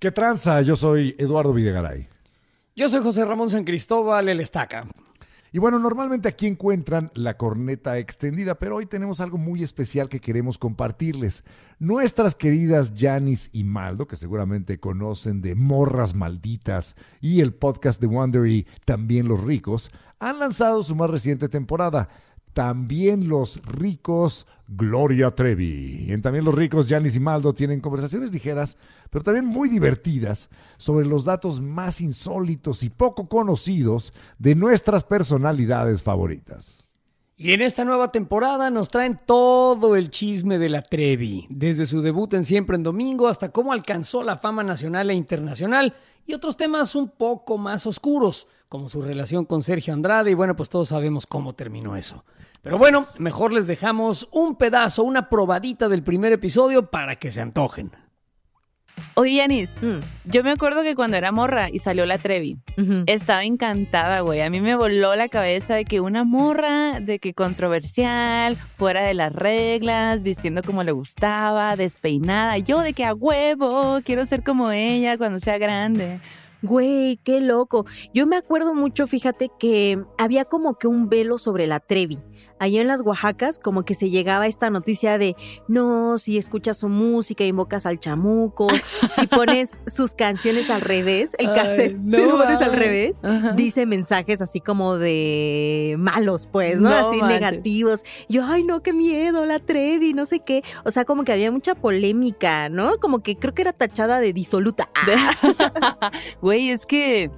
¿Qué tranza? Yo soy Eduardo Videgaray. Yo soy José Ramón San Cristóbal, el estaca. Y bueno, normalmente aquí encuentran la corneta extendida, pero hoy tenemos algo muy especial que queremos compartirles. Nuestras queridas Janis y Maldo, que seguramente conocen de Morras Malditas y el podcast de Wondery También los Ricos, han lanzado su más reciente temporada. También los ricos Gloria Trevi. Y en También los ricos, Janis y Maldo tienen conversaciones ligeras, pero también muy divertidas sobre los datos más insólitos y poco conocidos de nuestras personalidades favoritas. Y en esta nueva temporada nos traen todo el chisme de la Trevi, desde su debut en Siempre en Domingo hasta cómo alcanzó la fama nacional e internacional y otros temas un poco más oscuros, como su relación con Sergio Andrade y bueno, pues todos sabemos cómo terminó eso. Pero bueno, mejor les dejamos un pedazo, una probadita del primer episodio para que se antojen. Oye, Yanis, yo me acuerdo que cuando era morra y salió la Trevi, estaba encantada, güey. A mí me voló la cabeza de que una morra, de que controversial, fuera de las reglas, vistiendo como le gustaba, despeinada. Yo de que a huevo, quiero ser como ella cuando sea grande. Güey, qué loco. Yo me acuerdo mucho, fíjate, que había como que un velo sobre la Trevi. Allá en las Oaxacas, como que se llegaba esta noticia de, no, si escuchas su música, invocas al chamuco, si pones sus canciones al revés, el cassette, si lo pones al revés, dice mensajes así como de malos, pues, ¿no? así negativos. Yo, ay, no, qué miedo, la Trevi, no sé qué. O sea, como que había mucha polémica, ¿no? Como que creo que era tachada de disoluta. Güey, es que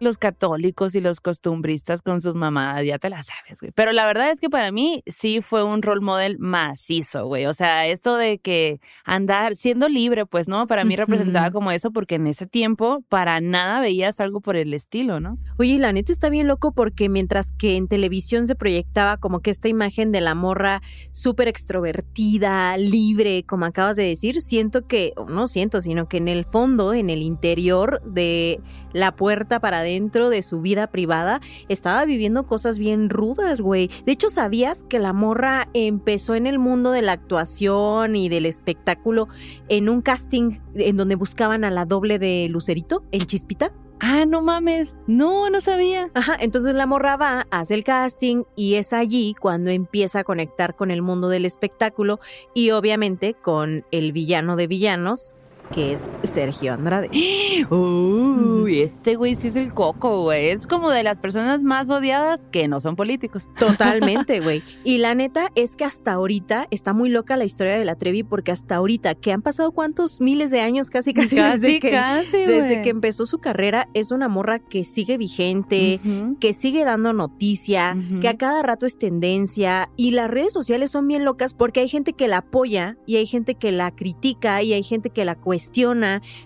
los católicos y los costumbristas con sus mamadas, ya te la sabes, güey. Pero la verdad es que para mí sí fue un role model macizo, güey. O sea, esto de que andar siendo libre, pues, ¿no? Para mí representaba como eso porque en ese tiempo para nada veías algo por el estilo, ¿no? Oye, la neta está bien loco porque mientras que en televisión se proyectaba como que esta imagen de la morra súper extrovertida, libre, como acabas de decir, siento que, no siento, sino que en el fondo, en el interior de la puerta para dentro de su vida privada, estaba viviendo cosas bien rudas, güey. De hecho, ¿sabías que la morra empezó en el mundo de la actuación y del espectáculo en un casting en donde buscaban a la doble de Lucerito, en Chispita? Ah, no mames. No, no sabía. Ajá, entonces la morra va, hace el casting y es allí cuando empieza a conectar con el mundo del espectáculo y obviamente con el villano de villanos, que es Sergio Andrade. Uy, este güey sí es el coco, güey. Es como de las personas más odiadas que no son políticos. Totalmente, güey. Y la neta es que hasta ahorita está muy loca la historia de la Trevi porque hasta ahorita, que han pasado cuántos miles de años, casi, casi, Casi, desde, que, casi, desde que empezó su carrera, es una morra que sigue vigente, que sigue dando noticia, que a cada rato es tendencia y las redes sociales son bien locas porque hay gente que la apoya y hay gente que la critica y hay gente que la cuestiona,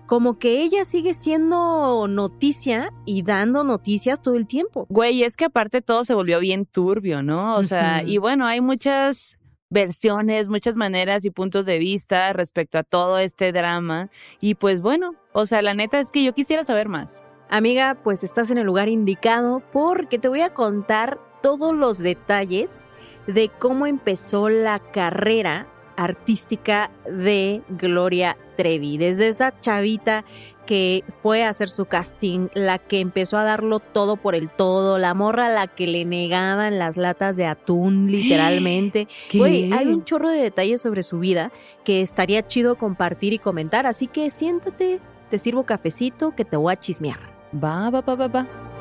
como que ella sigue siendo noticia y dando noticias todo el tiempo. Güey, es que aparte todo se volvió bien turbio, ¿no? O sea, y bueno, hay muchas versiones, muchas maneras y puntos de vista respecto a todo este drama. Y pues bueno, o sea, la neta es que yo quisiera saber más. Amiga, pues estás en el lugar indicado porque te voy a contar todos los detalles de cómo empezó la carrera artística de Gloria Trevi. Desde esa chavita que fue a hacer su casting, la que empezó a darlo todo por el todo, la morra a la que le negaban las latas de atún literalmente. Güey, hay un chorro de detalles sobre su vida que estaría chido compartir y comentar, así que siéntate, te sirvo cafecito que te voy a chismear. Va, va, va, va, va.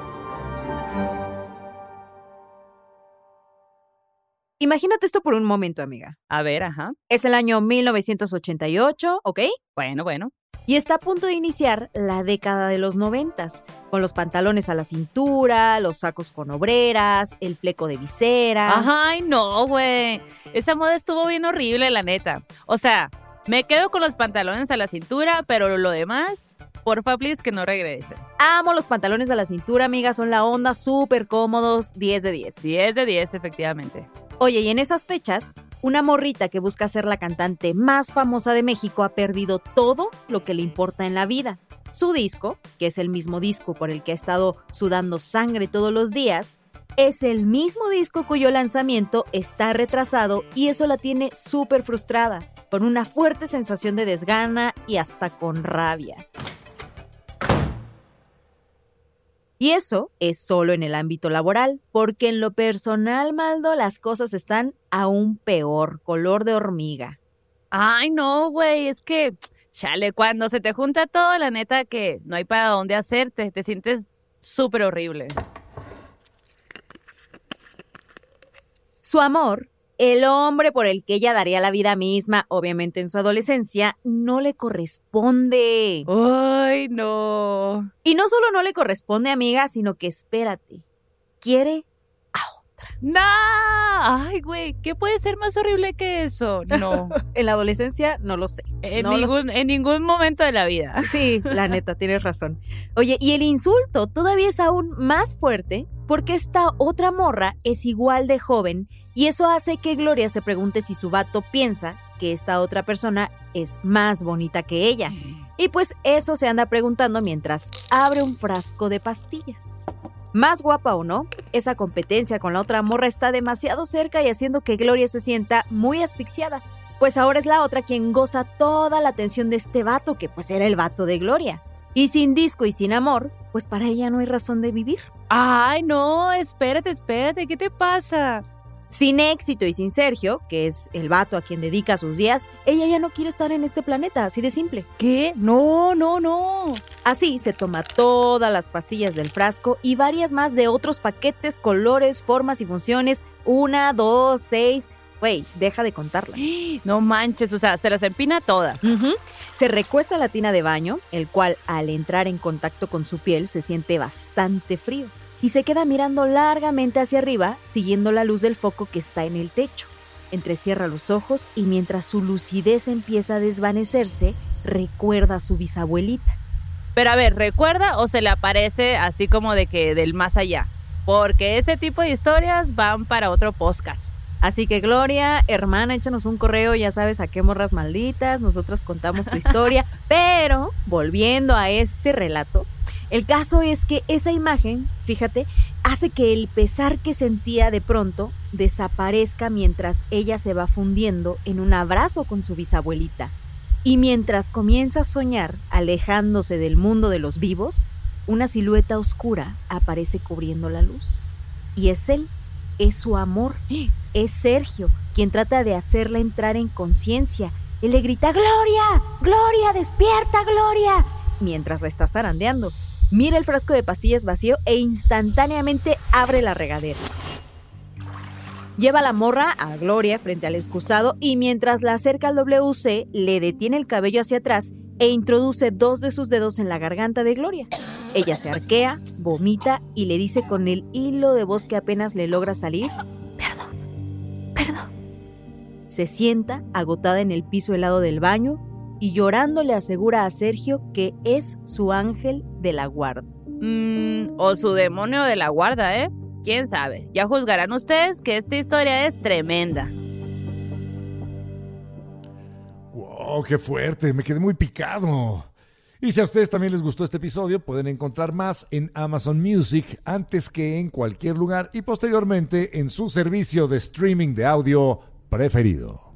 Imagínate esto por un momento, amiga. A ver, ajá. Es el año 1988, ¿ok? Bueno, bueno. Y está a punto de iniciar la década de los noventas, con los pantalones a la cintura, los sacos con obreras, el fleco de visera. Ay, no, güey. Esa moda estuvo bien horrible, la neta. O sea, me quedo con los pantalones a la cintura, pero lo demás, porfa, please, que no regresen. Amo los pantalones a la cintura, amiga, son la onda, súper cómodos, 10 de 10. 10 de 10, efectivamente. Oye, y en esas fechas, una morrita que busca ser la cantante más famosa de México ha perdido todo lo que le importa en la vida. Su disco, que es el mismo disco por el que ha estado sudando sangre todos los días, es el mismo disco cuyo lanzamiento está retrasado y eso la tiene súper frustrada, con una fuerte sensación de desgana y hasta con rabia. Y eso es solo en el ámbito laboral, porque en lo personal, Maldo, las cosas están aún peor, color de hormiga. Ay, no, güey, es que, chale, cuando se te junta todo, la neta que no hay para dónde hacerte, te sientes súper horrible. Su amor, el hombre por el que ella daría la vida misma, obviamente en su adolescencia, no le corresponde. Ay, no. Y no solo no le corresponde, amiga, sino que espérate, quiere a otra. No. Ay, güey, ¿qué puede ser más horrible que eso? No. En la adolescencia no lo sé. En, No lo ningún, en ningún momento de la vida. Sí, la neta, tienes razón. Oye, y el insulto todavía es aún más fuerte porque esta otra morra es igual de joven y eso hace que Gloria se pregunte si su vato piensa que esta otra persona es más bonita que ella. Y pues eso se anda preguntando mientras abre un frasco de pastillas. Más guapa o no, esa competencia con la otra morra está demasiado cerca y haciendo que Gloria se sienta muy asfixiada. Pues ahora es la otra quien goza toda la atención de este vato, que pues era el vato de Gloria. Y sin disco y sin amor, pues para ella no hay razón de vivir. Ay, no, espérate, espérate, ¿qué te pasa? Sin éxito y sin Sergio, que es el vato a quien dedica sus días, ella ya no quiere estar en este planeta, así de simple. ¿Qué? No, no, no. Así se toma todas las pastillas del frasco y varias más de otros paquetes, colores, formas y funciones. Una, dos, seis. Güey, deja de contarlas. No manches, o sea, se las empina todas. Se recuesta a la tina de baño, el cual al entrar en contacto con su piel se siente bastante frío. Y se queda mirando largamente hacia arriba, siguiendo la luz del foco que está en el techo. Entrecierra los ojos y mientras su lucidez empieza a desvanecerse, recuerda a su bisabuelita. Pero a ver, ¿recuerda o se le aparece así como de que del más allá? Porque ese tipo de historias van para otro podcast. Así que Gloria, hermana, échanos un correo, ya sabes a qué morras malditas, nosotras contamos tu historia. Pero, volviendo a este relato, el caso es que esa imagen, fíjate, hace que el pesar que sentía de pronto desaparezca mientras ella se va fundiendo en un abrazo con su bisabuelita. Y mientras comienza a soñar, alejándose del mundo de los vivos, una silueta oscura aparece cubriendo la luz. Y es él, es su amor, es Sergio, quien trata de hacerla entrar en conciencia. Él le grita, Gloria, Gloria, despierta, Gloria, mientras la está zarandeando. Mira el frasco de pastillas vacío e instantáneamente abre la regadera. Lleva la morra a Gloria frente al excusado y mientras la acerca al WC, le detiene el cabello hacia atrás e introduce dos de sus dedos en la garganta de Gloria. Ella se arquea, vomita y le dice con el hilo de voz que apenas le logra salir, perdón, perdón. Se sienta agotada en el piso helado del baño y llorando le asegura a Sergio que es su ángel de la guarda. Mm, o su demonio de la guarda, ¿eh? ¿Quién sabe? Ya juzgarán ustedes que esta historia es tremenda. ¡Wow! ¡Qué fuerte! Me quedé muy picado. Y si a ustedes también les gustó este episodio, pueden encontrar más en Amazon Music antes que en cualquier lugar y posteriormente en su servicio de streaming de audio preferido.